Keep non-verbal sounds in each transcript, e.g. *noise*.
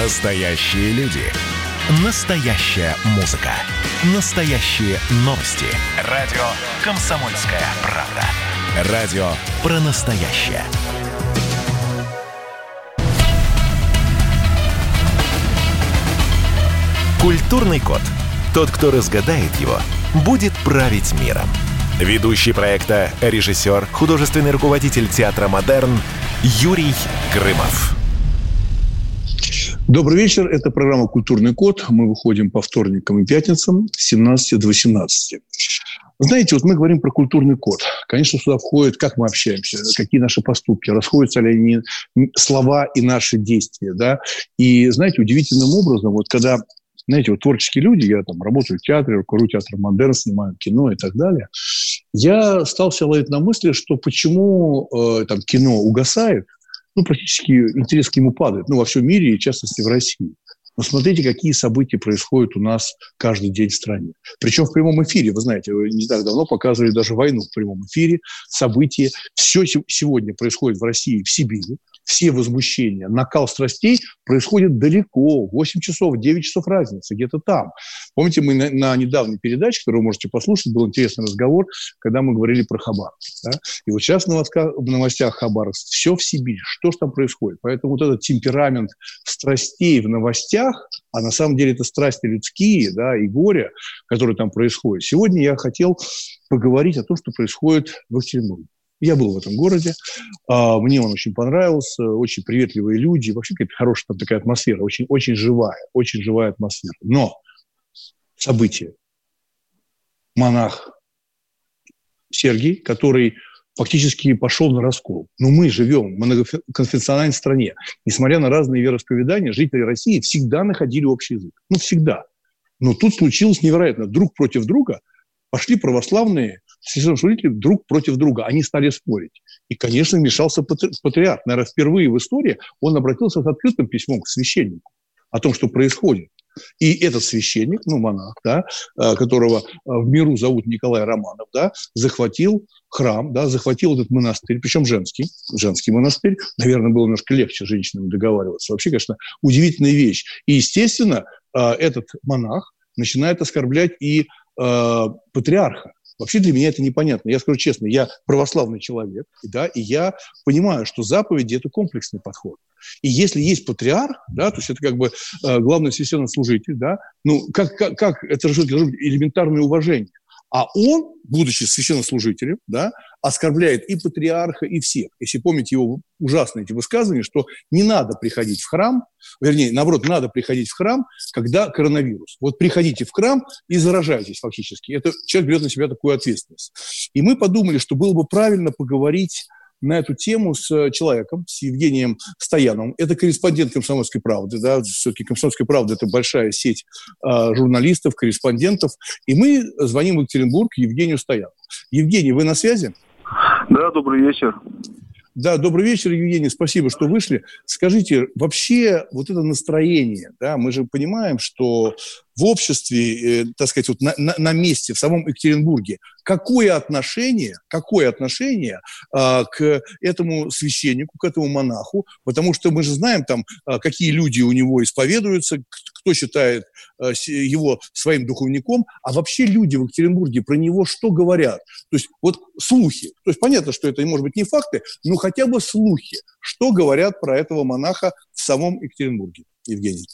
Настоящие люди. Настоящая музыка. Настоящие новости. Радио «Комсомольская правда». Радио про настоящее. Культурный код. Тот, кто разгадает его, будет править миром. Ведущий проекта, режиссер, художественный руководитель театра «Модерн» Юрий Грымов. Добрый вечер. Это программа «Культурный код». Мы выходим по вторникам и пятницам с 17 до 18. Знаете, вот мы говорим про культурный код. Конечно, сюда входит, как мы общаемся, какие наши поступки, расходятся ли они слова и наши действия. Да? И, знаете, удивительным образом, вот когда знаете, вот творческие люди, я там работаю в театре, руковожу театром модерн, снимаю кино и так далее, я стал себя ловить на мысли, что почему э, там кино угасает, ну, практически интерес к нему падает, ну, во всем мире и, в частности, в России. Но смотрите, какие события происходят у нас каждый день в стране. Причем в прямом эфире, вы знаете, не так давно показывали даже войну в прямом эфире, события. Все сегодня происходит в России, в Сибири все возмущения, накал страстей происходит далеко, 8 часов, 9 часов разницы, где-то там. Помните, мы на, на недавней передаче, которую вы можете послушать, был интересный разговор, когда мы говорили про Хабаровск. Да? И вот сейчас в новостях, в новостях Хабаровск все в Сибири. Что же там происходит? Поэтому вот этот темперамент страстей в новостях, а на самом деле это страсти людские, да, и горе, которые там происходят. Сегодня я хотел поговорить о том, что происходит в Екатеринбурге. Я был в этом городе, а, мне он очень понравился, очень приветливые люди, вообще какая-то хорошая там такая атмосфера, очень, очень живая, очень живая атмосфера. Но события. Монах Сергий, который фактически пошел на раскол. Но мы живем в многоконфессиональной стране. Несмотря на разные вероисповедания, жители России всегда находили общий язык. Ну, всегда. Но тут случилось невероятно. Друг против друга пошли православные священнослужители друг против друга. Они стали спорить. И, конечно, вмешался патриарх. Наверное, впервые в истории он обратился с открытым письмом к священнику о том, что происходит. И этот священник, ну, монах, да, э, которого э, в миру зовут Николай Романов, да, захватил храм, да, захватил этот монастырь, причем женский, женский монастырь. Наверное, было немножко легче женщинам договариваться. Вообще, конечно, удивительная вещь. И, естественно, э, этот монах начинает оскорблять и патриарха. Вообще для меня это непонятно. Я скажу честно, я православный человек, да, и я понимаю, что заповеди – это комплексный подход. И если есть патриарх, да, то есть это как бы э, главный священнослужитель, да, ну как, как, как это должно быть элементарное уважение. А он, будучи священнослужителем, да, оскорбляет и патриарха, и всех. Если помните его ужасные эти высказывания, что не надо приходить в храм, вернее, наоборот, надо приходить в храм, когда коронавирус. Вот приходите в храм и заражайтесь фактически. Это человек берет на себя такую ответственность. И мы подумали, что было бы правильно поговорить на эту тему с э, человеком, с Евгением Стояновым. Это корреспондент «Комсомольской правды». Да? Все-таки «Комсомольская правда» – это большая сеть э, журналистов, корреспондентов. И мы звоним в Екатеринбург Евгению Стоянову. Евгений, вы на связи? Да, добрый вечер. Да, добрый вечер, Евгений, спасибо, что вышли. Скажите, вообще вот это настроение, да, мы же понимаем, что в обществе, э, так сказать, вот на, на, на месте, в самом Екатеринбурге, какое отношение, какое отношение э, к этому священнику, к этому монаху, потому что мы же знаем там, э, какие люди у него исповедуются, кто считает э, его своим духовником, а вообще люди в Екатеринбурге про него что говорят? То есть вот слухи. То есть понятно, что это может быть не факты, но хотя бы слухи. Что говорят про этого монаха в самом Екатеринбурге, Евгений?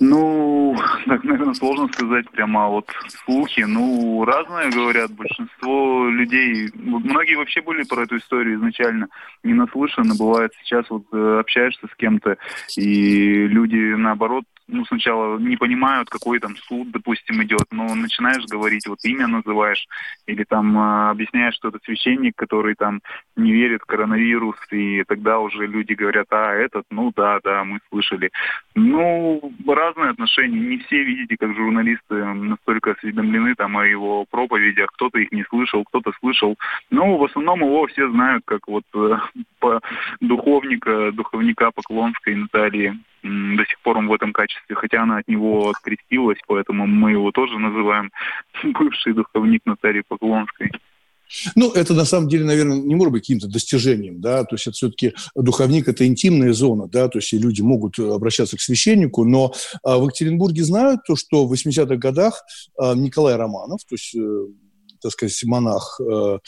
Ну, *laughs* так, наверное, сложно сказать прямо вот слухи. Ну, разное говорят. Большинство людей, многие вообще были про эту историю изначально не наслышаны. Бывает сейчас вот э, общаешься с кем-то, и люди, наоборот, ну, сначала не понимают, какой там суд, допустим, идет, но начинаешь говорить, вот имя называешь, или там э, объясняешь, что это священник, который там не верит в коронавирус, и тогда уже люди говорят, а, этот, ну да, да, мы слышали. Ну, разные отношения, не все, видите, как журналисты настолько осведомлены там о его проповедях, кто-то их не слышал, кто-то слышал, но в основном его все знают как вот э, по духовника, духовника Поклонской Натальи. До сих пор он в этом качестве, хотя она от него открестилась, поэтому мы его тоже называем *laughs* бывший духовник Натальи Поклонской. Ну, это на самом деле, наверное, не может быть каким-то достижением, да, то есть это все-таки духовник – это интимная зона, да, то есть и люди могут обращаться к священнику, но а, в Екатеринбурге знают то, что в 80-х годах а, Николай Романов, то есть, э, так сказать, монах э,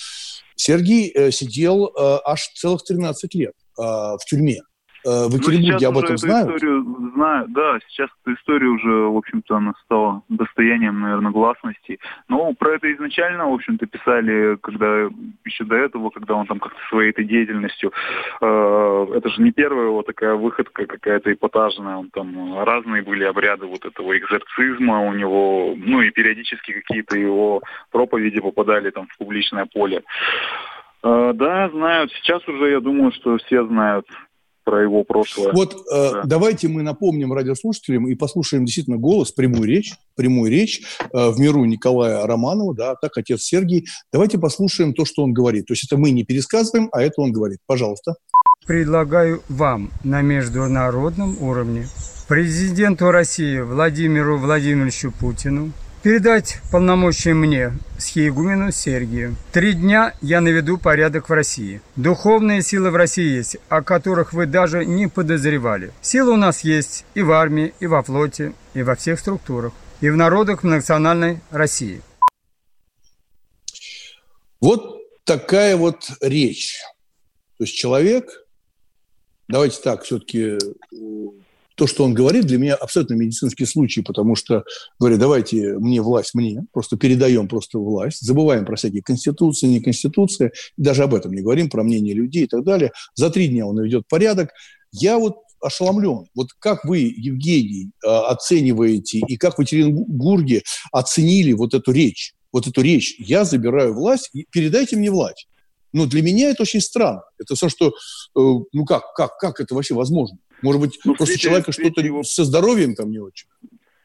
Сергий э, сидел аж целых 13 лет в тюрьме. Э, в ну, Екатеринбурге об этом знают? Историю знаю, да, сейчас эта история уже, в общем-то, она стала достоянием, наверное, гласности. Но про это изначально, в общем-то, писали, когда еще до этого, когда он там как-то своей этой деятельностью, э, это же не первая его такая выходка какая-то эпатажная, он там разные были обряды вот этого экзорцизма у него, ну и периодически какие-то его проповеди попадали там в публичное поле. Э, да, знают. Сейчас уже, я думаю, что все знают про его прошлое. Вот э, да. давайте мы напомним радиослушателям и послушаем действительно голос, прямую речь, прямую речь э, в миру Николая Романова, да, так отец Сергий. Давайте послушаем то, что он говорит. То есть это мы не пересказываем, а это он говорит. Пожалуйста. Предлагаю вам на международном уровне президенту России Владимиру Владимировичу Путину передать полномочия мне, схиегумену Сергию. Три дня я наведу порядок в России. Духовные силы в России есть, о которых вы даже не подозревали. Силы у нас есть и в армии, и во флоте, и во всех структурах, и в народах национальной России. Вот такая вот речь. То есть человек, давайте так, все-таки то, что он говорит, для меня абсолютно медицинский случай, потому что говорят, давайте мне власть, мне, просто передаем просто власть, забываем про всякие конституции, не конституции, даже об этом не говорим, про мнение людей и так далее. За три дня он наведет порядок. Я вот ошеломлен. Вот как вы, Евгений, а, оцениваете и как в Екатеринбурге оценили вот эту речь? Вот эту речь «я забираю власть, передайте мне власть». Но для меня это очень странно. Это все, что, э, ну как, как, как это вообще возможно? Может быть, ну, просто свете, человека что-то его... со здоровьем там не очень?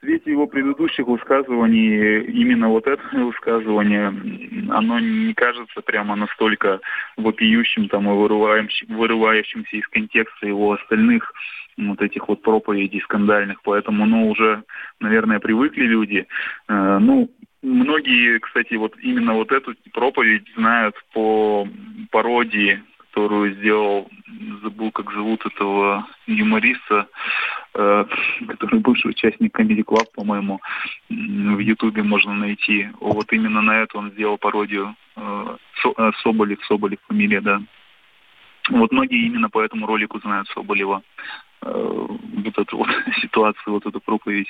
В свете его предыдущих высказываний, именно вот это *laughs* высказывание, оно не кажется прямо настолько вопиющим там, и вырывающим, вырывающимся из контекста его остальных вот этих вот проповедей скандальных. Поэтому, ну, уже, наверное, привыкли люди. Э, ну, многие, кстати, вот именно вот эту проповедь знают по пародии которую сделал, забыл, как зовут этого юмориста, э, который бывший участник Comedy Club, по-моему, в Ютубе можно найти. Вот именно на это он сделал пародию. Э, э, Соболев, Соболев фамилия, да. Вот многие именно по этому ролику знают Соболева. Э, вот эту вот *laughs* ситуацию, вот эту проповедь.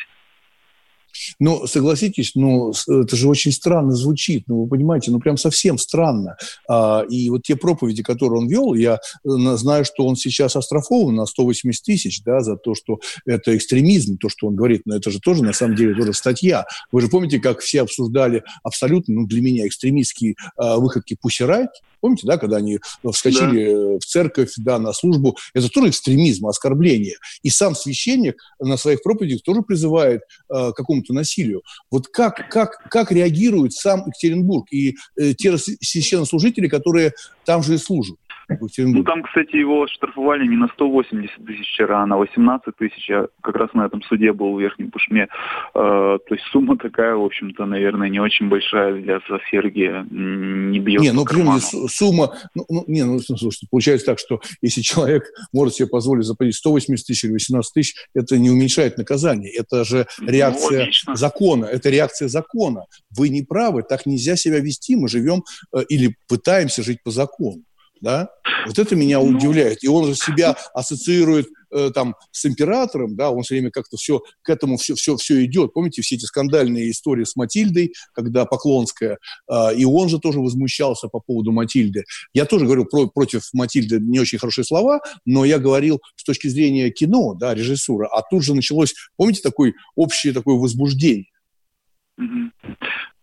Но согласитесь, ну, это же очень странно звучит, ну, вы понимаете, ну, прям совсем странно. А, и вот те проповеди, которые он вел, я э, знаю, что он сейчас оштрафован на 180 тысяч, да, за то, что это экстремизм, то, что он говорит, но это же тоже, на самом деле, тоже статья. Вы же помните, как все обсуждали абсолютно, ну, для меня, экстремистские а, выходки Пусирайт, Помните, да, когда они вскочили да. в церковь, да, на службу. Это тоже экстремизм, оскорбление. И сам священник на своих проповедях тоже призывает э, к какому-то насилию. Вот как, как, как реагирует сам Екатеринбург и э, те священнослужители, которые там же и служат? Ну, там, кстати, его штрафовали не на 180 тысяч вчера, а на 18 тысяч. Я как раз на этом суде был в Верхнем Пушме. Э, то есть сумма такая, в общем-то, наверное, не очень большая для Сергия. Не бьет Не, ну, по сумма... Ну, ну, не, ну, слушайте, получается так, что если человек может себе позволить заплатить 180 тысяч или 18 тысяч, это не уменьшает наказание. Это же ну, реакция ну, закона. Это реакция закона. Вы не правы, так нельзя себя вести. Мы живем э, или пытаемся жить по закону да, вот это меня ну, удивляет. И он же себя ассоциирует э, там с императором, да, он все время как-то все к этому все, все, все идет. Помните все эти скандальные истории с Матильдой, когда Поклонская, э, и он же тоже возмущался по поводу Матильды. Я тоже говорил про, против Матильды не очень хорошие слова, но я говорил с точки зрения кино, да, режиссура, а тут же началось, помните, такое общее такое возбуждение.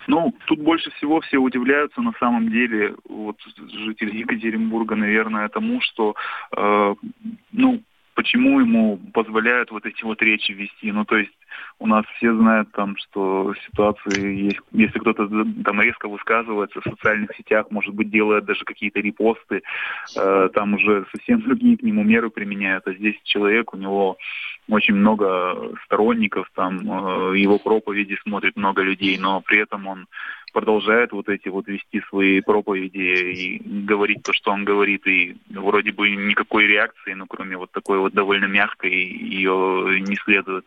Ну, тут больше всего все удивляются на самом деле, вот жители Екатеринбурга, наверное, тому, что, э, ну, почему ему позволяют вот эти вот речи вести. Ну, то есть у нас все знают там, что ситуации есть, если кто-то там резко высказывается в социальных сетях, может быть, делает даже какие-то репосты, э, там уже совсем *laughs* другие к нему меры применяют, а здесь человек, у него очень много сторонников, там э, его проповеди смотрит много людей, но при этом он продолжает вот эти вот вести свои проповеди и говорить то, что он говорит, и вроде бы никакой реакции, ну, кроме вот такой вот довольно мягкой, ее не следует.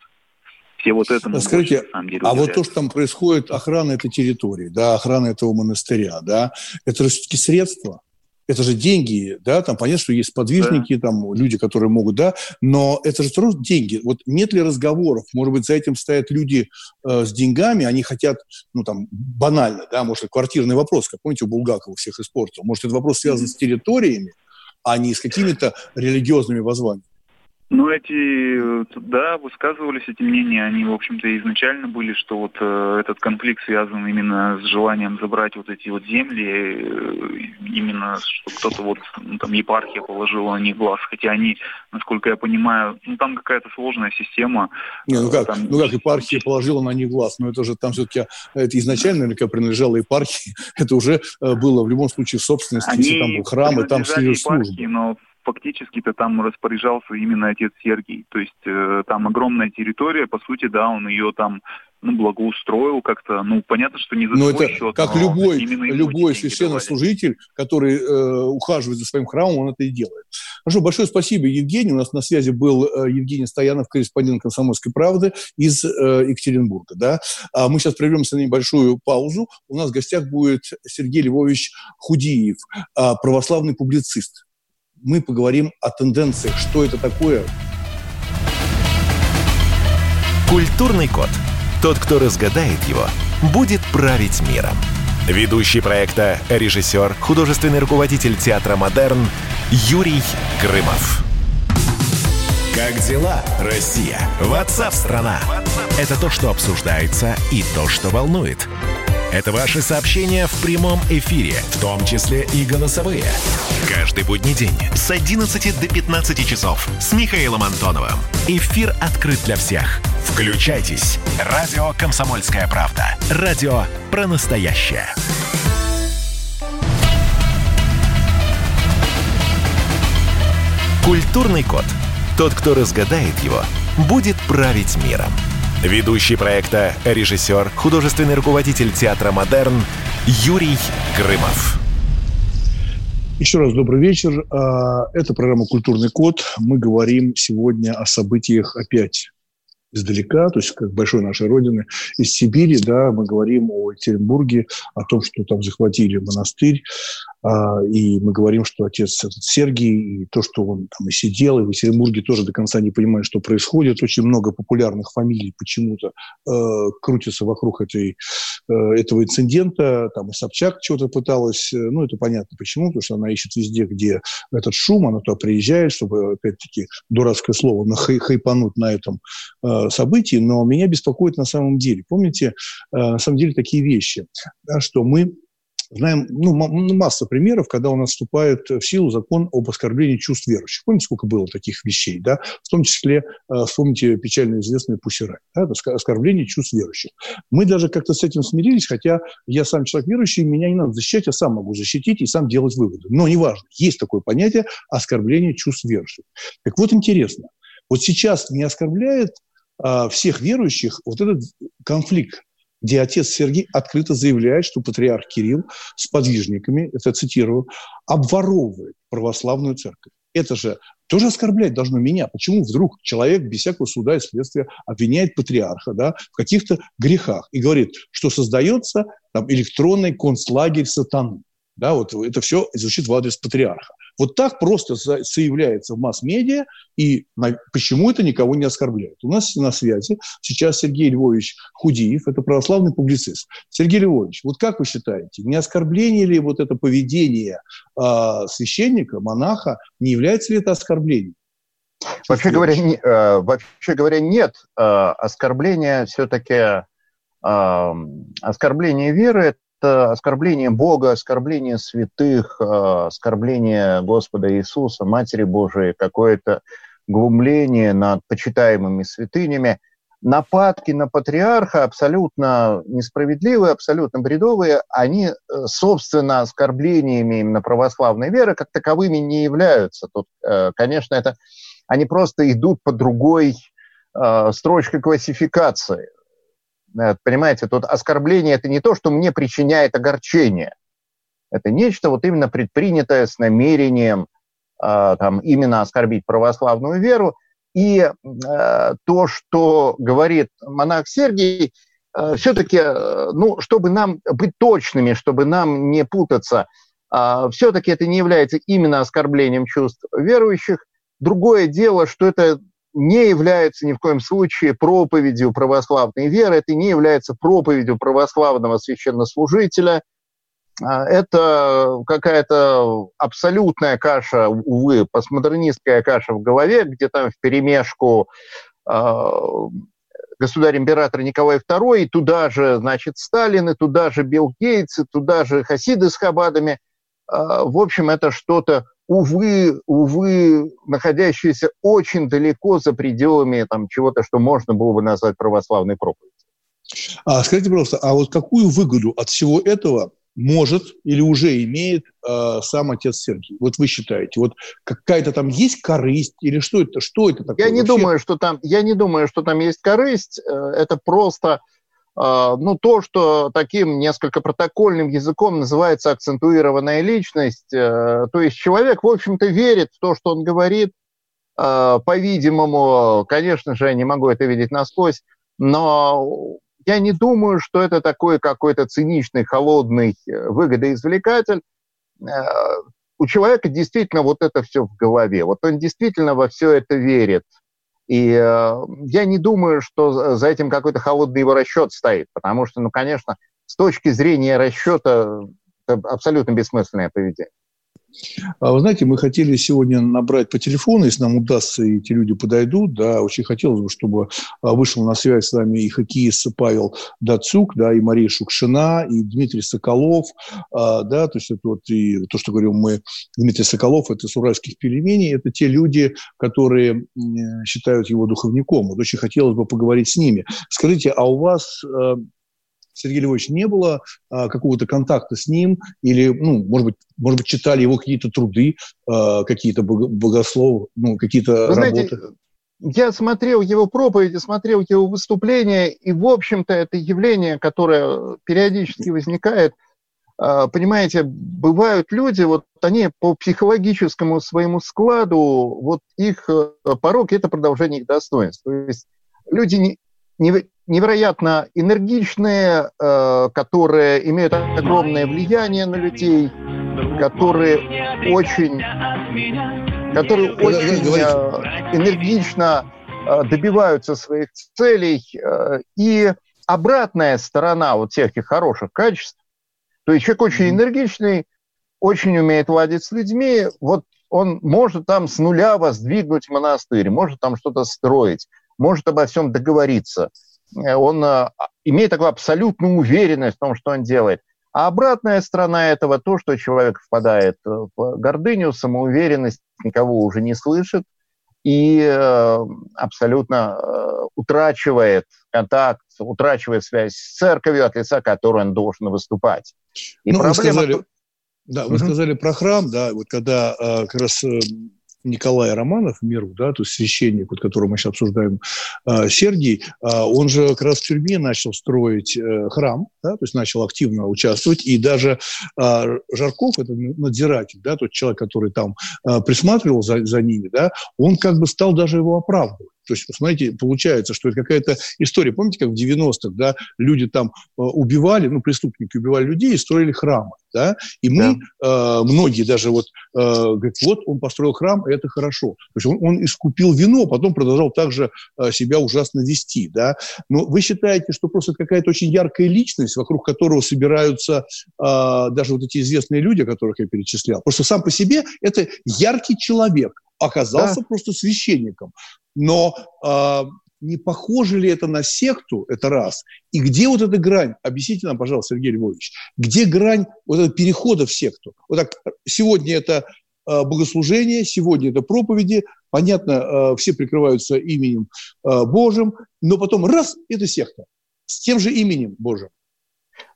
Все вот это Скажите, больше, самом деле, а вот то, что там происходит, охрана этой территории, да, охрана этого монастыря, да, это же все-таки средства это же деньги, да, там понятно, что есть подвижники, да. там люди, которые могут, да, но это же просто деньги. Вот нет ли разговоров? Может быть, за этим стоят люди э, с деньгами, они хотят, ну, там, банально, да, может, квартирный вопрос, как помните, у Булгакова всех испортил. Может, этот вопрос связан с территориями, а не с какими-то религиозными воззваниями. Ну, эти, да, высказывались эти мнения, они, в общем-то, изначально были, что вот э, этот конфликт связан именно с желанием забрать вот эти вот земли, э, именно, что кто-то вот, ну, там, епархия положила на них глаз, хотя они, насколько я понимаю, ну, там какая-то сложная система. Не, ну как, там... ну как епархия положила на них глаз, но это же там все-таки, это изначально наверняка принадлежало епархии, *laughs* это уже э, было в любом случае в собственности, они если там был храм, и там службы. но фактически-то там распоряжался именно отец Сергий. То есть э, там огромная территория, по сути, да, он ее там ну, благоустроил как-то. Ну, понятно, что не за но свой это счет, как любой, любой священнослужитель, который э, ухаживает за своим храмом, он это и делает. Хорошо, большое спасибо, Евгений. У нас на связи был э, Евгений Стоянов, корреспондент «Комсомольской правды» из э, Екатеринбурга. Да? А мы сейчас прервемся на небольшую паузу. У нас в гостях будет Сергей Львович Худиев, э, православный публицист мы поговорим о тенденциях, что это такое. Культурный код. Тот, кто разгадает его, будет править миром. Ведущий проекта, режиссер, художественный руководитель театра «Модерн» Юрий Грымов. Как дела, Россия? Ватсап-страна! Это то, что обсуждается и то, что волнует. Это ваши сообщения в прямом эфире, в том числе и голосовые. Каждый будний день с 11 до 15 часов с Михаилом Антоновым. Эфир открыт для всех. Включайтесь. Радио «Комсомольская правда». Радио про настоящее. Культурный код. Тот, кто разгадает его, будет править миром. Ведущий проекта, режиссер, художественный руководитель театра «Модерн» Юрий Грымов. Еще раз добрый вечер. А, это программа «Культурный код». Мы говорим сегодня о событиях опять издалека, то есть как большой нашей родины, из Сибири, да, мы говорим о Екатеринбурге, о том, что там захватили монастырь, и мы говорим, что отец этот Сергий, и то, что он там и сидел, и в Екатеринбурге тоже до конца не понимает, что происходит. Очень много популярных фамилий почему-то э, крутится вокруг этой, э, этого инцидента. Там и Собчак чего-то пыталась, э, ну, это понятно почему, потому что она ищет везде, где этот шум, она туда приезжает, чтобы, опять-таки, дурацкое слово, нахай, хайпануть на этом э, событии. Но меня беспокоит на самом деле. Помните, э, на самом деле такие вещи, да, что мы знаем ну, ну, масса примеров, когда у нас вступает в силу закон об оскорблении чувств верующих. Помните, сколько было таких вещей, да? В том числе, э, вспомните печально известный Пусирай, да? оскорбление чувств верующих. Мы даже как-то с этим смирились, хотя я сам человек верующий, меня не надо защищать, я сам могу защитить и сам делать выводы. Но неважно, есть такое понятие оскорбление чувств верующих. Так вот интересно, вот сейчас не оскорбляет а, всех верующих вот этот конфликт где отец Сергий открыто заявляет, что патриарх Кирилл с подвижниками, это цитирую, обворовывает православную церковь. Это же тоже оскорблять должно меня. Почему вдруг человек без всякого суда и следствия обвиняет патриарха да, в каких-то грехах и говорит, что создается там, электронный концлагерь сатаны. Да, вот это все звучит в адрес патриарха. Вот так просто заявляется в масс-медиа, и почему это никого не оскорбляет. У нас на связи сейчас Сергей Львович Худиев, это православный публицист. Сергей Львович, вот как вы считаете, не оскорбление ли вот это поведение э, священника, монаха, не является ли это оскорблением? Вообще говоря, не, э, вообще говоря, нет. Э, оскорбление все-таки э, оскорбление веры это оскорбление Бога, оскорбление святых, э, оскорбление Господа Иисуса, Матери Божией, какое-то глумление над почитаемыми святынями. Нападки на патриарха абсолютно несправедливые, абсолютно бредовые, они, э, собственно, оскорблениями именно православной веры как таковыми не являются. Тут, э, конечно, это они просто идут по другой э, строчка классификации. Э, понимаете, тут оскорбление – это не то, что мне причиняет огорчение. Это нечто вот именно предпринятое с намерением э, там, именно оскорбить православную веру. И э, то, что говорит монах Сергий, э, все-таки, ну, чтобы нам быть точными, чтобы нам не путаться, э, все-таки это не является именно оскорблением чувств верующих. Другое дело, что это не является ни в коем случае проповедью православной веры, это не является проповедью православного священнослужителя. А, это какая-то абсолютная каша, увы, постмодернистская каша в голове, где там в перемешку а, государь-император Николай II, и туда же, значит, Сталин, и туда же Билл Гейтс, и туда же Хасиды с Хабадами. А, в общем, это что-то увы, увы, находящиеся очень далеко за пределами там, чего-то, что можно было бы назвать православной проповедью. А скажите, пожалуйста, а вот какую выгоду от всего этого может или уже имеет э, сам отец Сергий? Вот вы считаете, вот какая-то там есть корысть или что это, что это такое? Я не вообще? думаю, что там, я не думаю, что там есть корысть. Э, это просто ну, то, что таким несколько протокольным языком называется акцентуированная личность. Э, то есть человек, в общем-то, верит в то, что он говорит. А, по-видимому, конечно же, я не могу это видеть насквозь, но я не думаю, что это такой какой-то циничный, холодный э, выгодоизвлекатель. Э, у человека действительно вот это все в голове. Вот он действительно во все это верит. И э, я не думаю, что за этим какой-то холодный его расчет стоит, потому что, ну, конечно, с точки зрения расчета это абсолютно бессмысленное поведение. А вы знаете, мы хотели сегодня набрать по телефону, если нам удастся, и эти люди подойдут, да, очень хотелось бы, чтобы а, вышел на связь с нами и хоккеист Павел Дацук, да, и Мария Шукшина, и Дмитрий Соколов, а, да, то есть это вот и то, что говорим мы, Дмитрий Соколов, это с уральских пельменей, это те люди, которые считают его духовником. Вот очень хотелось бы поговорить с ними. Скажите, а у вас э, Сергея Львовича не было а, какого-то контакта с ним, или, ну, может быть, может быть, читали его какие-то труды, а, какие-то богослов, ну, какие-то Вы работы? Знаете, я смотрел его проповеди, смотрел его выступления, и, в общем-то, это явление, которое периодически возникает. А, понимаете, бывают люди, вот они по психологическому своему складу, вот их э, порог – это продолжение их достоинств. То есть люди не, не, невероятно энергичные, э, которые имеют огромное влияние на людей, которые очень, которые очень э, энергично э, добиваются своих целей. И обратная сторона вот всех этих хороших качеств, то есть человек очень энергичный, очень умеет ладить с людьми, вот он может там с нуля воздвигнуть монастырь, может там что-то строить, может обо всем договориться – он э, имеет такую абсолютную уверенность в том, что он делает. А обратная сторона этого то, что человек впадает в гордыню, самоуверенность, никого уже не слышит и э, абсолютно утрачивает контакт, утрачивает связь с церковью, от лица которой он должен выступать. И ну, проблема... вы сказали, да, вы угу. сказали про храм, да, вот когда как раз Николай Романов, миру, да, то есть священник, вот, которого мы сейчас обсуждаем, э, Сергий, э, он же как раз в тюрьме начал строить э, храм, да, то есть начал активно участвовать, и даже э, Жарков, это надзиратель, да, тот человек, который там э, присматривал за, за ними, да, он как бы стал даже его оправдывать. То есть, смотрите, получается, что это какая-то история. Помните, как в 90-х, да, люди там э, убивали, ну, преступники убивали людей и строили храмы, да, и мы, да. э, многие даже вот, э, говорят, вот он построил храм, и это хорошо. То есть он, он искупил вино, потом продолжал также э, себя ужасно вести, да. Но вы считаете, что просто какая-то очень яркая личность, вокруг которого собираются э, даже вот эти известные люди, которых я перечислял, просто сам по себе это яркий человек, оказался да. просто священником. Но э, не похоже ли это на секту, это раз. И где вот эта грань? Объясните нам, пожалуйста, Сергей Львович, где грань вот этого перехода в секту? Вот так, сегодня это э, богослужение, сегодня это проповеди, понятно, все прикрываются именем Божьим, но потом раз, это секта с тем же именем Божьим.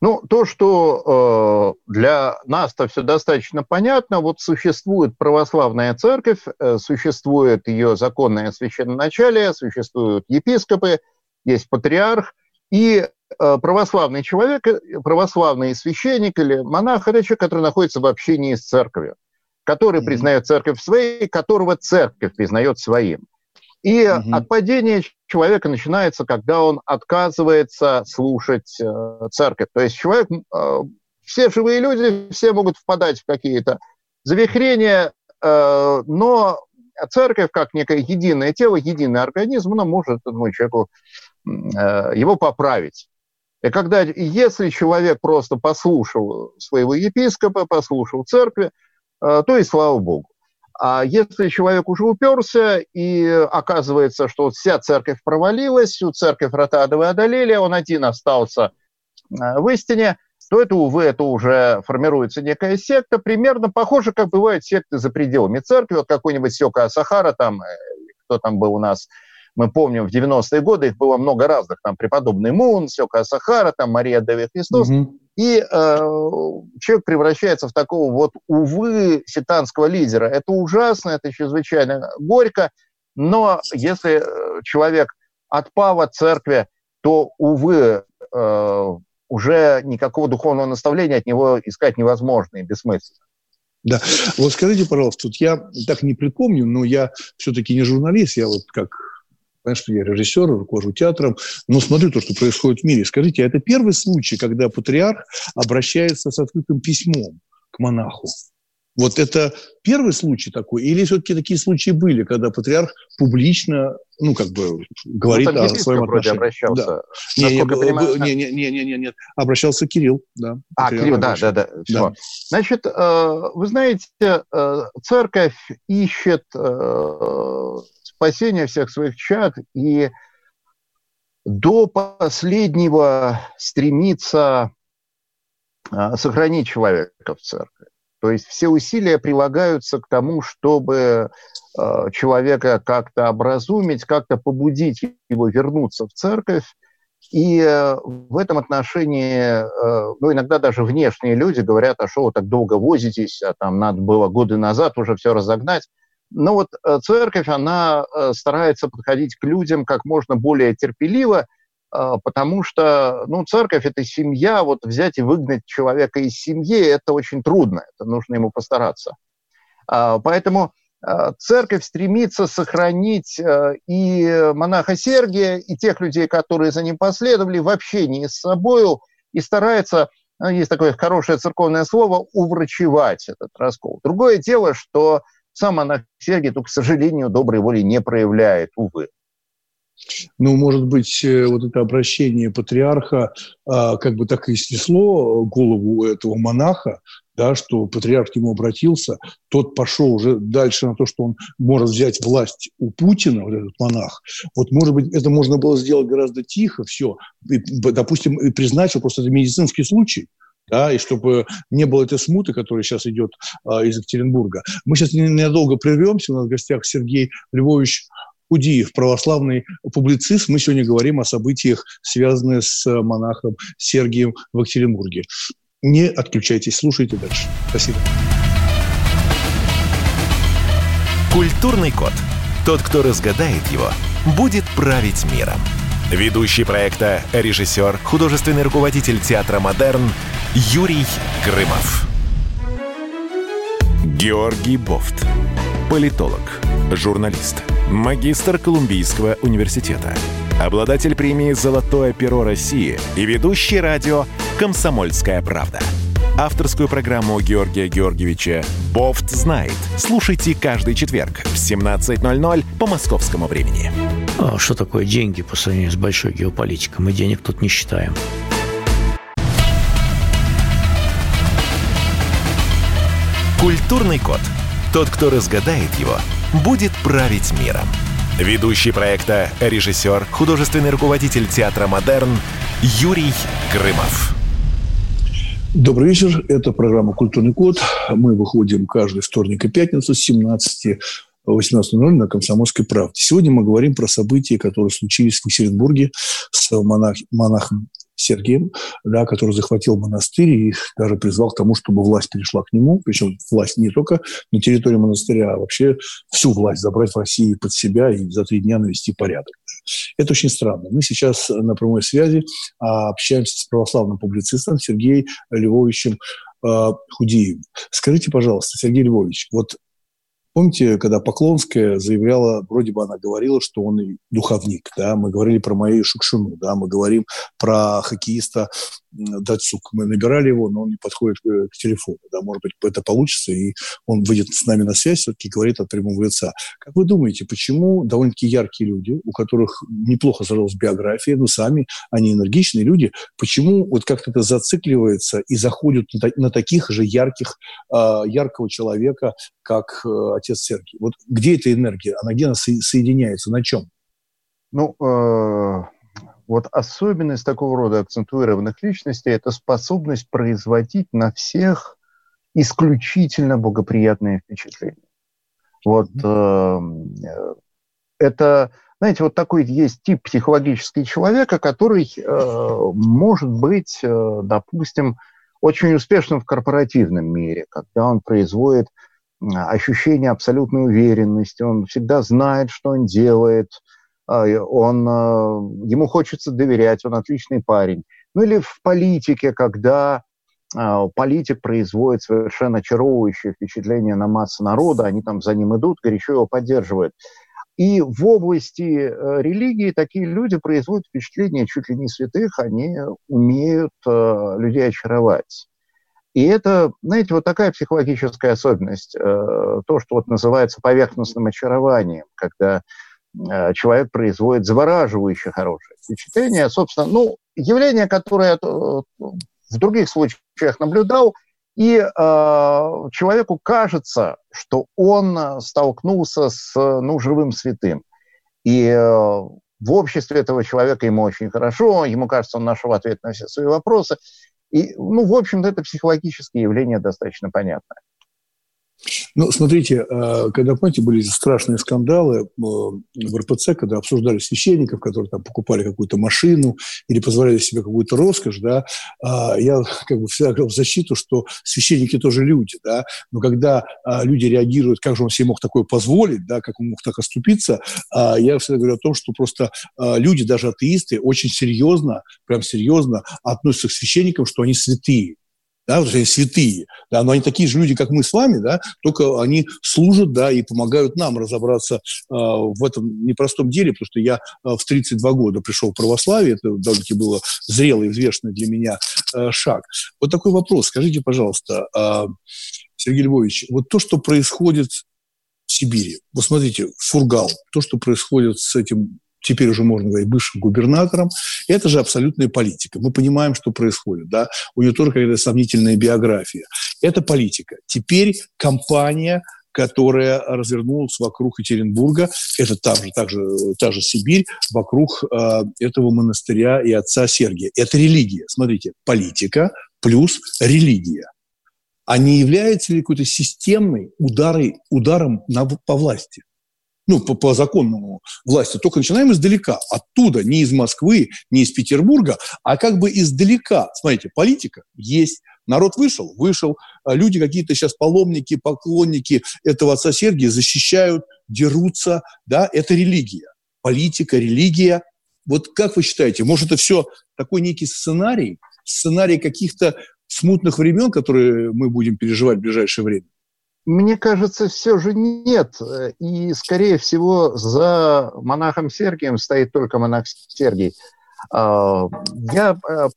Ну, то, что э, для нас-то все достаточно понятно, вот существует православная церковь, э, существует ее законное священноначалие, существуют епископы, есть патриарх, и э, православный человек, э, православный священник или монах – это человек, который находится в общении с церковью, который mm-hmm. признает церковь своей, которого церковь признает своим. И угу. отпадение человека начинается, когда он отказывается слушать э, церковь. То есть человек, э, все живые люди, все могут впадать в какие-то завихрения, э, но церковь, как некое единое тело, единый организм, она может этому человеку э, его поправить. И когда, если человек просто послушал своего епископа, послушал церкви, э, то и слава Богу. А если человек уже уперся, и оказывается, что вся церковь провалилась, всю церковь Ротадовы одолели, он один остался э, в истине, то это, увы, это уже формируется некая секта, примерно похоже, как бывают секты за пределами церкви, вот какой-нибудь Сёка Сахара, там, э, кто там был у нас, мы помним, в 90-е годы их было много разных, там, преподобный Мун, Сёка Сахара, там, Мария Деви Христос, угу. И э, человек превращается в такого вот, увы, сектантского лидера. Это ужасно, это чрезвычайно горько, но если э, человек отпал от церкви, то, увы, э, уже никакого духовного наставления от него искать невозможно и бессмысленно. Да. Вот скажите, пожалуйста, тут я так не припомню, но я все-таки не журналист, я вот как Понятно, что я режиссер, руковожу театром, но смотрю то, что происходит в мире. Скажите, а это первый случай, когда патриарх обращается с открытым письмом к монаху? Вот это первый случай такой? Или все-таки такие случаи были, когда патриарх публично, ну, как бы, говорит ну, о своем отношении? обращался. Да. Не, не, понимаю, не, не, не, не, не, нет. Обращался Кирилл, да. А, Кирилл, да, да, да, да. Значит, э, вы знаете, э, церковь ищет спасения всех своих чад и до последнего стремится а, сохранить человека в церкви. То есть все усилия прилагаются к тому, чтобы а, человека как-то образумить, как-то побудить его вернуться в церковь. И э, в этом отношении, э, ну, иногда даже внешние люди говорят, а что вы так долго возитесь, а там надо было годы назад уже все разогнать. Но вот э, церковь, она э, старается подходить к людям как можно более терпеливо, э, потому что, ну, церковь – это семья, вот взять и выгнать человека из семьи – это очень трудно, это нужно ему постараться. А, поэтому церковь стремится сохранить и монаха Сергия, и тех людей, которые за ним последовали, в общении с собой, и старается, есть такое хорошее церковное слово, уврачевать этот раскол. Другое дело, что сам монах Сергий, то, к сожалению, доброй воли не проявляет, увы. Ну, может быть, э, вот это обращение патриарха а, как бы так и снесло голову этого монаха, да, что патриарх к нему обратился, тот пошел уже дальше на то, что он может взять власть у Путина, вот этот монах. Вот, может быть, это можно было сделать гораздо тихо, все, и, допустим, и признать, что просто это медицинский случай – да, и чтобы не было этой смуты, которая сейчас идет а, из Екатеринбурга. Мы сейчас ненадолго прервемся. У нас в гостях Сергей Львович Удиев, православный публицист. Мы сегодня говорим о событиях, связанных с монахом Сергием в Екатеринбурге. Не отключайтесь, слушайте дальше. Спасибо. Культурный код. Тот, кто разгадает его, будет править миром. Ведущий проекта, режиссер, художественный руководитель театра «Модерн» Юрий Грымов. Георгий Бофт. Политолог, журналист, магистр Колумбийского университета, обладатель премии «Золотое перо России» и ведущий радио «Комсомольская правда». Авторскую программу Георгия Георгиевича «Бофт знает». Слушайте каждый четверг в 17.00 по московскому времени. А что такое деньги по сравнению с большой геополитикой? Мы денег тут не считаем. Культурный код. Тот, кто разгадает его, будет править миром. Ведущий проекта, режиссер, художественный руководитель театра «Модерн» Юрий Грымов. Добрый вечер. Это программа «Культурный код». Мы выходим каждый вторник и пятницу с 17 18.00 на «Комсомольской правде». Сегодня мы говорим про события, которые случились в Екатеринбурге с монах, монахом Сергием, да, который захватил монастырь и даже призвал к тому, чтобы власть перешла к нему, причем власть не только на территории монастыря, а вообще всю власть забрать в России под себя и за три дня навести порядок. Это очень странно. Мы сейчас на прямой связи а, общаемся с православным публицистом Сергеем Львовичем а, Худеевым. Скажите, пожалуйста, Сергей Львович, вот Помните, когда Поклонская заявляла, вроде бы она говорила, что он и духовник, да, мы говорили про Марию Шукшину, да, мы говорим про хоккеиста Датсук. Мы набирали его, но он не подходит к, к телефону, да, может быть, это получится, и он выйдет с нами на связь, все-таки говорит от прямого лица. Как вы думаете, почему довольно-таки яркие люди, у которых неплохо сложилась биография, ну, сами они энергичные люди, почему вот как-то это зацикливается и заходят на, таких же ярких, э, яркого человека, как э, отец Сергий. Вот где эта энергия? Она где она соединяется? На чем? Ну, э, вот особенность такого рода акцентуированных личностей – это способность производить на всех исключительно благоприятные впечатления. Вот э, это, знаете, вот такой есть тип психологический человека, который э, может быть, э, допустим, очень успешным в корпоративном мире, когда он производит ощущение абсолютной уверенности, он всегда знает, что он делает, а, он, а, ему хочется доверять, он отличный парень. Ну или в политике, когда а, политик производит совершенно очаровывающее впечатление на массу народа, они там за ним идут, горячо его поддерживают. И в области э, религии такие люди производят впечатление чуть ли не святых, они умеют людей очаровать. И это, знаете, вот такая психологическая особенность, э, то, что вот называется поверхностным очарованием, когда э, человек производит завораживающее хорошее впечатление. Собственно, ну, явление, которое я в других случаях наблюдал, и э, человеку кажется, что он столкнулся с ну, живым святым. И э, в обществе этого человека ему очень хорошо, ему кажется, он нашел ответ на все свои вопросы. И, ну, в общем-то, это психологическое явление достаточно понятное. Ну, смотрите, э, когда, помните, были страшные скандалы э, в РПЦ, когда обсуждали священников, которые там покупали какую-то машину или позволяли себе какую-то роскошь, да, а, я как бы всегда говорил в защиту, что священники тоже люди, да, но когда а, люди реагируют, как же он себе мог такое позволить, да, как он мог так оступиться, а, я всегда говорю о том, что просто люди, даже атеисты, очень серьезно, прям серьезно относятся к священникам, что они святые да, эти святые, да, но они такие же люди, как мы с вами, да, только они служат, да, и помогают нам разобраться э, в этом непростом деле, потому что я э, в 32 года пришел в православие, это довольно-таки было зрелый, взвешенный для меня э, шаг. Вот такой вопрос, скажите, пожалуйста, э, Сергей Львович, вот то, что происходит в Сибири, вот смотрите, Фургал, то, что происходит с этим теперь уже можно говорить, бывшим губернатором. Это же абсолютная политика. Мы понимаем, что происходит. Да? У нее только какая-то сомнительная биография. Это политика. Теперь компания которая развернулась вокруг Екатеринбурга, это там же, также, та же Сибирь, вокруг э, этого монастыря и отца Сергия. Это религия. Смотрите, политика плюс религия. А не является ли какой-то системной ударой, ударом на, по власти? Ну, по, по законному власти, только начинаем издалека, оттуда, не из Москвы, не из Петербурга, а как бы издалека. Смотрите, политика есть, народ вышел, вышел, а люди какие-то сейчас паломники, поклонники этого отца Сергия защищают, дерутся, да, это религия. Политика, религия. Вот как вы считаете, может, это все такой некий сценарий, сценарий каких-то смутных времен, которые мы будем переживать в ближайшее время? Мне кажется, все же нет. И, скорее всего, за монахом Сергием стоит только монах Сергий. А, я, а,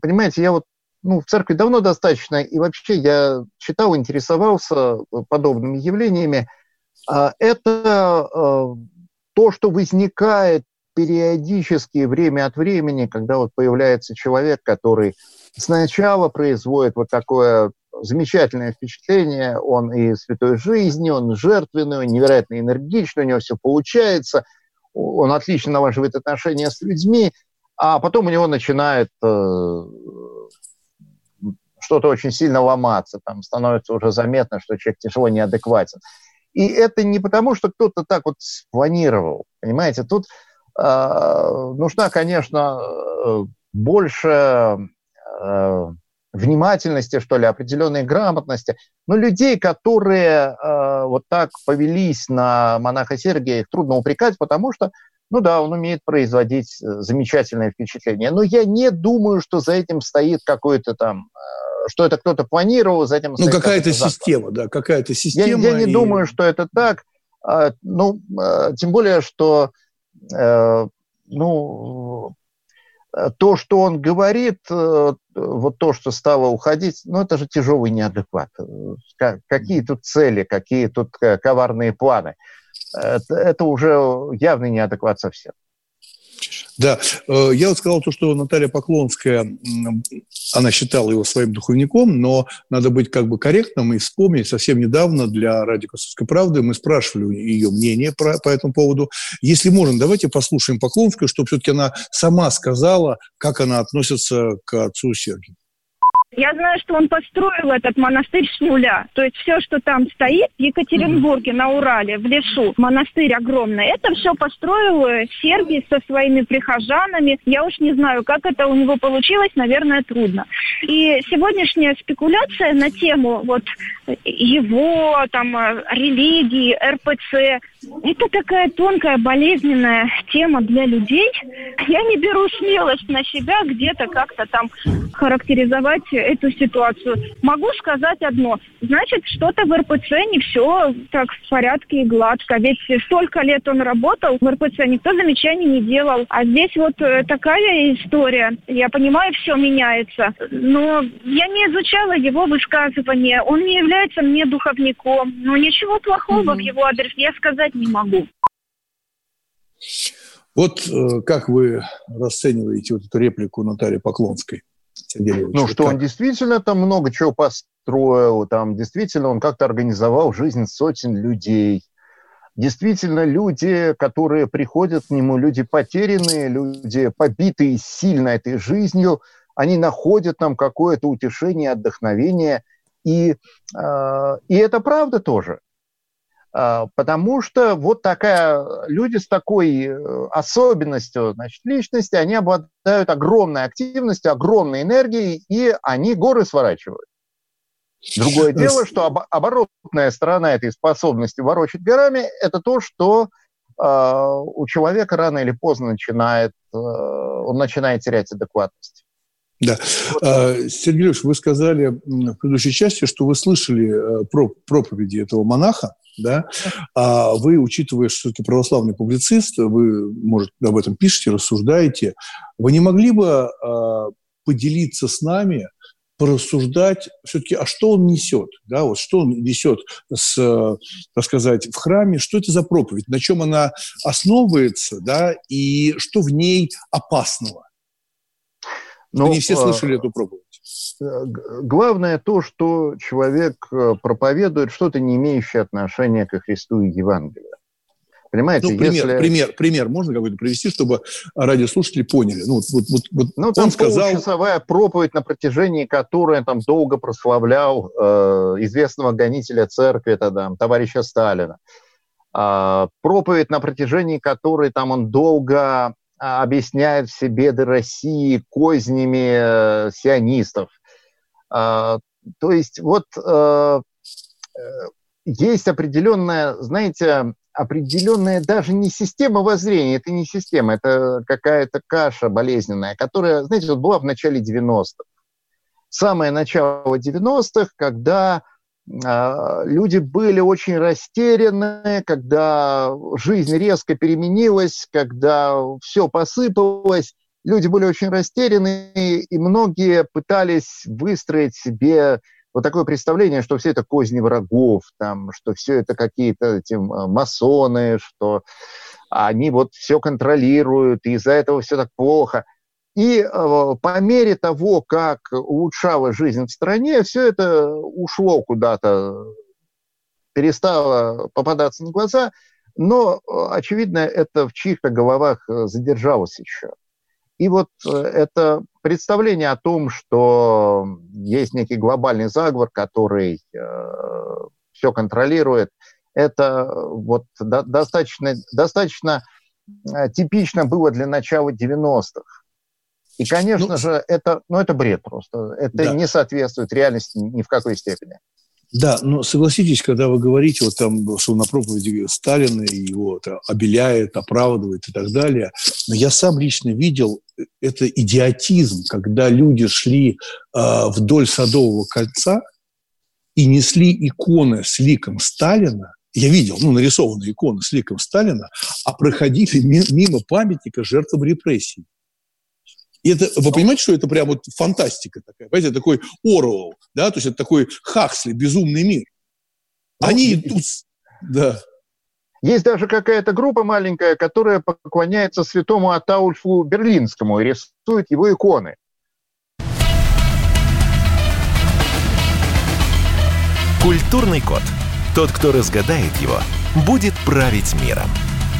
понимаете, я вот ну, в церкви давно достаточно, и вообще я читал, интересовался подобными явлениями. А, это то, что возникает периодически, время от времени, когда вот появляется человек, который сначала производит вот такое замечательное впечатление, он и святой жизни, он жертвенный, невероятно энергичный, у него все получается, он отлично налаживает отношения с людьми, а потом у него начинает э, что-то очень сильно ломаться, там становится уже заметно, что человек тяжело неадекватен. И это не потому, что кто-то так вот спланировал, понимаете, тут э, нужна, конечно, э, больше э, внимательности, что ли, определенной грамотности. Но людей, которые э, вот так повелись на монаха Сергия, их трудно упрекать, потому что, ну да, он умеет производить э, замечательное впечатление. Но я не думаю, что за этим стоит какой-то там, э, что это кто-то планировал, за этим Ну, какая-то система, да, какая-то система. Я, я не и... думаю, что это так. А, ну, а, тем более, что э, ну, то, что он говорит, э, вот то, что стало уходить, ну, это же тяжелый неадекват. Какие тут цели, какие тут коварные планы? Это, это уже явный неадекват совсем. Да, э, я вот сказал то, что Наталья Поклонская, она считала его своим духовником, но надо быть как бы корректным и вспомнить, совсем недавно для «Радио Косовской правды» мы спрашивали ее мнение про, по этому поводу. Если можно, давайте послушаем Поклонскую, чтобы все-таки она сама сказала, как она относится к отцу Сергию. Я знаю, что он построил этот монастырь с нуля. То есть все, что там стоит в Екатеринбурге, на Урале, в лесу, монастырь огромный, это все построил э, Сергий со своими прихожанами. Я уж не знаю, как это у него получилось, наверное, трудно. И сегодняшняя спекуляция на тему вот его, там, э, религии, РПЦ, это такая тонкая, болезненная тема для людей. Я не беру смелость на себя где-то как-то там характеризовать эту ситуацию. Могу сказать одно. Значит, что-то в РПЦ не все так в порядке и гладко. Ведь столько лет он работал в РПЦ, никто замечаний не делал. А здесь вот э, такая история. Я понимаю, все меняется. Но я не изучала его высказывания. Он не является мне духовником. Но ничего плохого mm-hmm. в его адрес я сказать не могу. Вот э, как вы расцениваете вот эту реплику Натальи Поклонской? Сергей Ну, что он действительно там много чего построил, там действительно он как-то организовал жизнь сотен людей. Действительно, люди, которые приходят к нему, люди потерянные, люди побитые сильно этой жизнью, они находят нам какое-то утешение, отдохновение. И, э, и это правда тоже. А, потому что вот такая, люди с такой э, особенностью значит, личности, они обладают огромной активностью, огромной энергией, и они горы сворачивают. Другое дело, что об, оборотная сторона этой способности ворочать горами – это то, что э, у человека рано или поздно начинает, э, он начинает терять адекватность. Да. Вот. А, Сергей Ильич, вы сказали в предыдущей части, что вы слышали э, про проповеди этого монаха, да, а вы, учитывая, что все-таки православный публицист, вы, может, об этом пишете, рассуждаете, вы не могли бы а, поделиться с нами, порассуждать все-таки, а что он несет, да, вот что он несет с, так сказать, в храме, что это за проповедь, на чем она основывается, да, и что в ней опасного. Но, не все а, слышали эту проповедь. Главное то, что человек э, проповедует что-то, не имеющее отношения к Христу и Евангелию. Понимаете, ну, пример, если... пример, пример можно какой-то привести, чтобы радиослушатели поняли. Ну, вот, вот, вот ну там он сказал... часовая проповедь, на протяжении которой там долго прославлял э, известного гонителя церкви, тогда, товарища Сталина. Э, проповедь, на протяжении которой там он долго объясняет все беды России кознями э, сионистов. А, то есть вот э, э, есть определенная, знаете, определенная даже не система воззрения, это не система, это какая-то каша болезненная, которая, знаете, вот была в начале 90-х. Самое начало 90-х, когда а, люди были очень растеряны, когда жизнь резко переменилась, когда все посыпалось, люди были очень растеряны, и многие пытались выстроить себе вот такое представление, что все это козни врагов, там, что все это какие-то эти масоны, что они вот все контролируют, и из-за этого все так плохо. И э, по мере того, как улучшалась жизнь в стране, все это ушло куда-то, перестало попадаться на глаза, но, э, очевидно, это в чьих-то головах э, задержалось еще. И вот это представление о том, что есть некий глобальный заговор, который э, все контролирует, это вот до, достаточно, достаточно типично было для начала 90-х. И, конечно ну, же, это, ну, это бред просто. Это да. не соответствует реальности ни в какой степени. Да, но согласитесь, когда вы говорите, вот там, что на проповеди Сталина его обеляет, оправдывает и так далее, но я сам лично видел э, это идиотизм, когда люди шли э, вдоль Садового кольца и несли иконы с ликом Сталина, я видел, ну, нарисованные иконы с ликом Сталина, а проходили мимо памятника жертвам репрессий. И это, вы понимаете, что это прям вот фантастика такая, понимаете, такой Оруэлл, да, то есть это такой Хаксли, безумный мир. Ну, Они идут, да. Есть даже какая-то группа маленькая, которая поклоняется святому Атаульфу Берлинскому и рисует его иконы. Культурный код. Тот, кто разгадает его, будет править миром.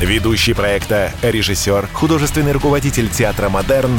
Ведущий проекта, режиссер, художественный руководитель театра «Модерн»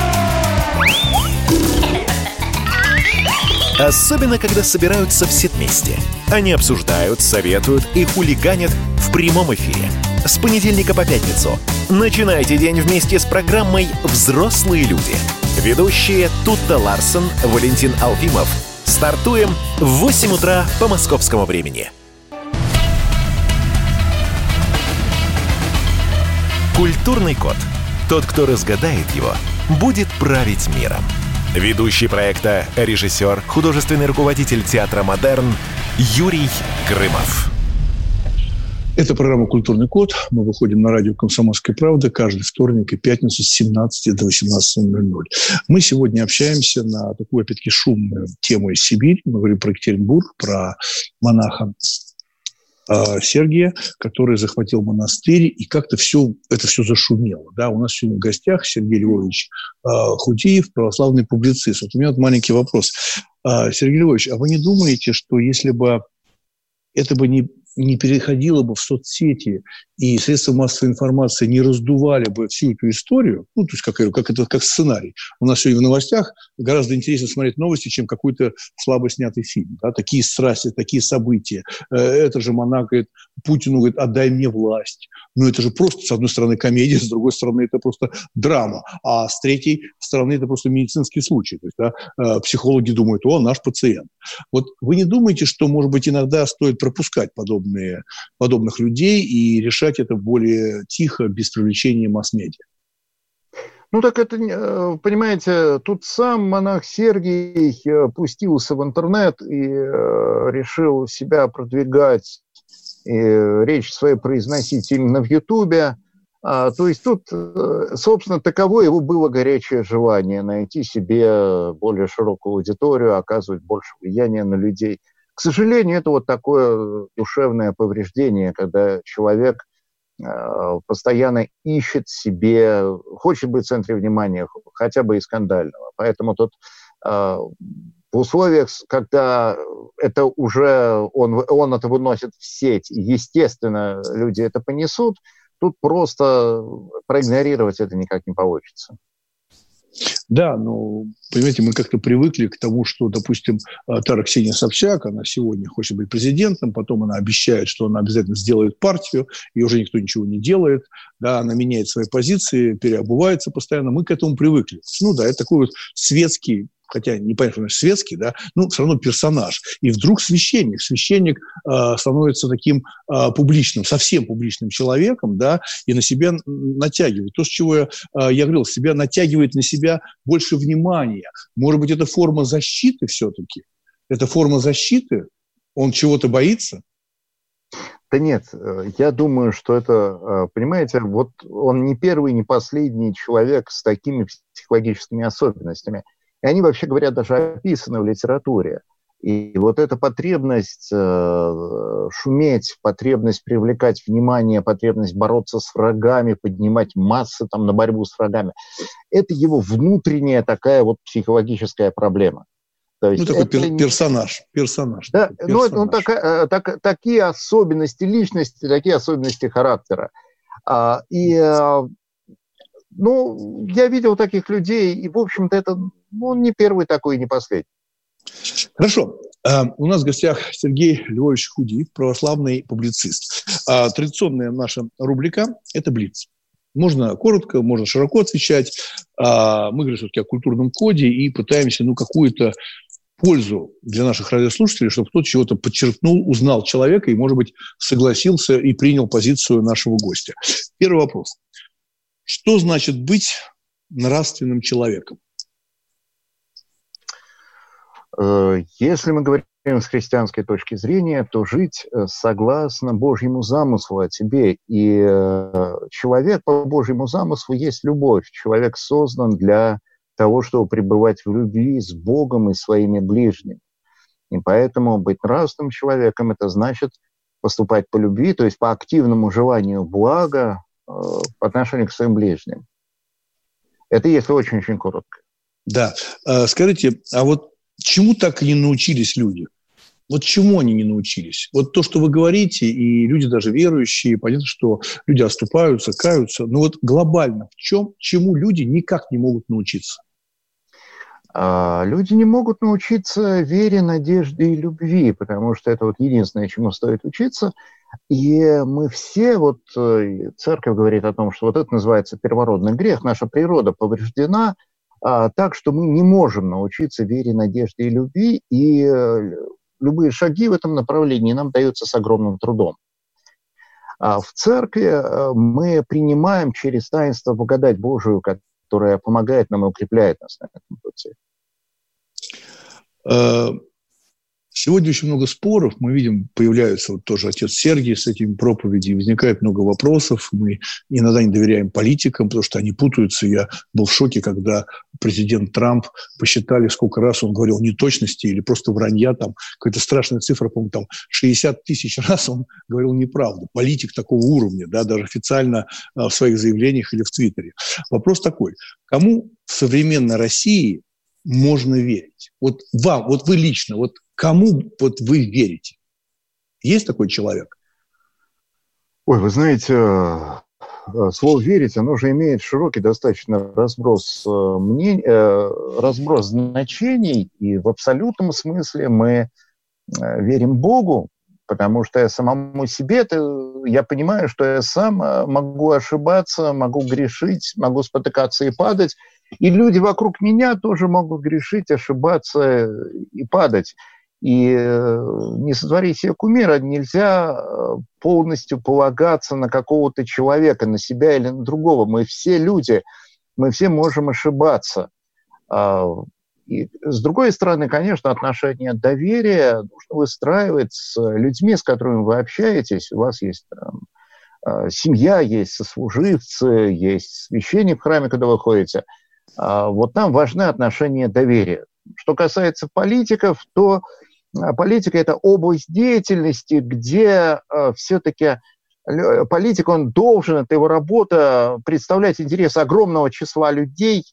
Особенно, когда собираются все вместе. Они обсуждают, советуют и хулиганят в прямом эфире. С понедельника по пятницу. Начинайте день вместе с программой «Взрослые люди». Ведущие Тутта Ларсон, Валентин Алфимов. Стартуем в 8 утра по московскому времени. Культурный код. Тот, кто разгадает его, будет править миром. Ведущий проекта, режиссер, художественный руководитель театра «Модерн» Юрий Грымов. Это программа «Культурный код». Мы выходим на радио «Комсомольская правда» каждый вторник и пятницу с 17 до 18.00. Мы сегодня общаемся на такую, опять-таки, шумную тему из Сибири. Мы говорим про Екатеринбург, про монаха Сергия, который захватил монастырь, и как-то все, это все зашумело. Да? У нас сегодня в гостях Сергей Львович а, Худиев, православный публицист. Вот у меня вот маленький вопрос. А, Сергей Львович, а вы не думаете, что если бы это бы не не переходило бы в соцсети, и средства массовой информации не раздували бы всю эту историю, ну, то есть, как, как это как сценарий. У нас сегодня в новостях гораздо интереснее смотреть новости, чем какой-то слабо снятый фильм. Да? Такие страсти, такие события. Э, это же монах говорит, Путину говорит, отдай мне власть. Ну, это же просто, с одной стороны, комедия, с другой стороны, это просто драма, а с третьей стороны, это просто медицинский случай. То есть, да, э, психологи думают, о, наш пациент. Вот вы не думаете, что, может быть, иногда стоит пропускать подобные, подобных людей и решать это более тихо, без привлечения масс-медиа? Ну так это, э, понимаете, тут сам монах Сергий э, пустился в интернет и решил себя продвигать и речь свою произносить именно в Ютубе. А, то есть тут, э, собственно, таково его было горячее желание найти себе более широкую аудиторию, оказывать больше влияния на людей. К сожалению, это вот такое душевное повреждение, когда человек э, постоянно ищет себе, хочет быть в центре внимания, хотя бы и скандального. Поэтому тут э, в условиях, когда это уже он, он это выносит в сеть, естественно, люди это понесут, тут просто проигнорировать это никак не получится. Да, но, понимаете, мы как-то привыкли к тому, что, допустим, Тара Ксения Собчак, она сегодня хочет быть президентом, потом она обещает, что она обязательно сделает партию, и уже никто ничего не делает, да, она меняет свои позиции, переобувается постоянно, мы к этому привыкли. Ну да, это такой вот светский хотя не понятно, что светский, да, ну, все равно персонаж. И вдруг священник, священник э, становится таким э, публичным, совсем публичным человеком, да, и на себя натягивает. То, с чего я, э, я говорил, себя натягивает на себя больше внимания. Может быть, это форма защиты все-таки? Это форма защиты? Он чего-то боится? Да нет, э, я думаю, что это, понимаете, вот он не первый, не последний человек с такими психологическими особенностями. И они, вообще говоря, даже описаны в литературе. И вот эта потребность э, шуметь, потребность привлекать внимание, потребность бороться с врагами, поднимать массы там, на борьбу с врагами, это его внутренняя такая вот психологическая проблема. То есть ну, такой это... персонаж. персонаж да, такой, ну, персонаж. ну, так, э, так, такие особенности личности, такие особенности характера. А, и, э, ну, я видел таких людей, и, в общем-то, это ну, не первый такой, не последний. Хорошо. А, у нас в гостях Сергей Львович Худиев, православный публицист. А, традиционная наша рубрика – это «Блиц». Можно коротко, можно широко отвечать. Мы говорим все-таки о культурном коде и пытаемся ну, какую-то пользу для наших радиослушателей, чтобы кто-то чего-то подчеркнул, узнал человека и, может быть, согласился и принял позицию нашего гостя. Первый вопрос. Что значит быть нравственным человеком? Э, если мы говорим с христианской точки зрения, то жить э, согласно Божьему замыслу о тебе. И э, человек по Божьему замыслу есть любовь. Человек создан для того, чтобы пребывать в любви с Богом и своими ближними. И поэтому быть нравственным человеком – это значит поступать по любви, то есть по активному желанию блага по отношению к своим ближним. Это если очень-очень коротко. Да. Э, скажите, а вот чему так и не научились люди? Вот чему они не научились? Вот то, что вы говорите, и люди даже верующие, понятно, что люди оступаются, каются, но вот глобально в чем, чему люди никак не могут научиться? А люди не могут научиться вере, надежде и любви, потому что это вот единственное, чему стоит учиться. И мы все, вот э, церковь говорит о том, что вот это называется первородный грех, наша природа повреждена, а, так что мы не можем научиться вере, надежде и любви, и э, любые шаги в этом направлении нам даются с огромным трудом. А в церкви э, мы принимаем через таинство благодать Божию, которая помогает нам и укрепляет нас на этом пути. Сегодня очень много споров. Мы видим, появляется вот тоже отец Сергий с этими проповедями. Возникает много вопросов. Мы иногда не доверяем политикам, потому что они путаются. Я был в шоке, когда президент Трамп посчитали, сколько раз он говорил неточности или просто вранья. Там какая-то страшная цифра, по-моему, там 60 тысяч раз он говорил неправду. Политик такого уровня, да, даже официально а, в своих заявлениях или в Твиттере. Вопрос такой. Кому в современной России можно верить? Вот вам, вот вы лично, вот Кому вот вы верите? Есть такой человек? Ой, вы знаете, э, слово «верить», оно же имеет широкий достаточно разброс, э, мнений, э, разброс значений, и в абсолютном смысле мы верим Богу, потому что я самому себе, я понимаю, что я сам могу ошибаться, могу грешить, могу спотыкаться и падать, и люди вокруг меня тоже могут грешить, ошибаться и падать. И э, не сотворить себе кумира нельзя э, полностью полагаться на какого-то человека, на себя или на другого. Мы все люди, мы все можем ошибаться. А, и с другой стороны, конечно, отношения доверия нужно выстраивать с людьми, с которыми вы общаетесь. У вас есть там, а, семья, есть сослуживцы, есть священник в храме, когда вы ходите. А, вот там важны отношения доверия. Что касается политиков, то политика – это область деятельности, где э, все-таки политик, он должен, это его работа, представлять интересы огромного числа людей,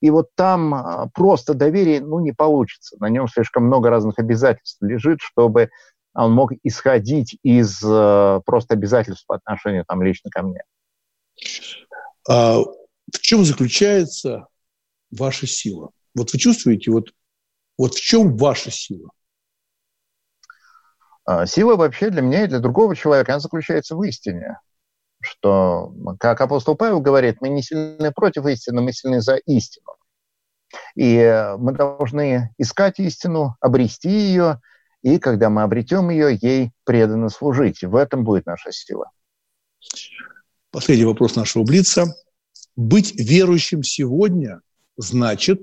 и вот там э, просто доверие ну, не получится. На нем слишком много разных обязательств лежит, чтобы он мог исходить из э, просто обязательств по отношению там, лично ко мне. А в чем заключается ваша сила? Вот вы чувствуете, вот, вот в чем ваша сила? А, сила вообще для меня и для другого человека, она заключается в истине. Что, как апостол Павел говорит, мы не сильны против истины, мы сильны за истину. И мы должны искать истину, обрести ее, и когда мы обретем ее, ей преданно служить. В этом будет наша сила. Последний вопрос нашего Блица. Быть верующим сегодня значит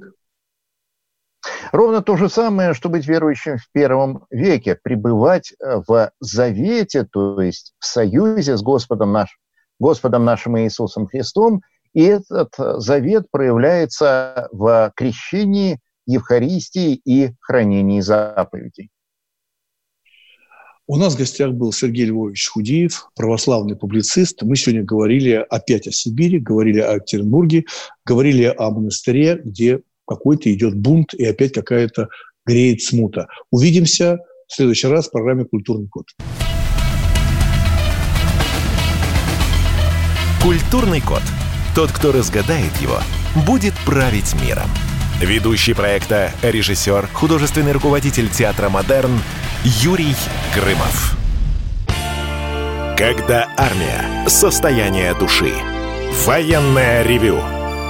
Ровно то же самое, что быть верующим в первом веке, пребывать э, в завете, то есть в союзе с Господом, наш, Господом нашим Иисусом Христом, и этот завет проявляется в крещении, Евхаристии и хранении заповедей. У нас в гостях был Сергей Львович Худеев, православный публицист. Мы сегодня говорили опять о Сибири, говорили о Екатеринбурге, говорили о монастыре, где какой-то идет бунт и опять какая-то греет смута. Увидимся в следующий раз в программе «Культурный код». Культурный код. Тот, кто разгадает его, будет править миром. Ведущий проекта, режиссер, художественный руководитель театра «Модерн» Юрий Грымов. Когда армия. Состояние души. Военное ревю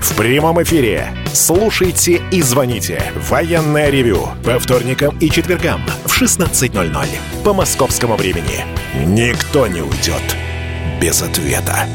В прямом эфире. Слушайте и звоните. Военное ревю. По вторникам и четвергам в 16.00 по московскому времени. Никто не уйдет без ответа.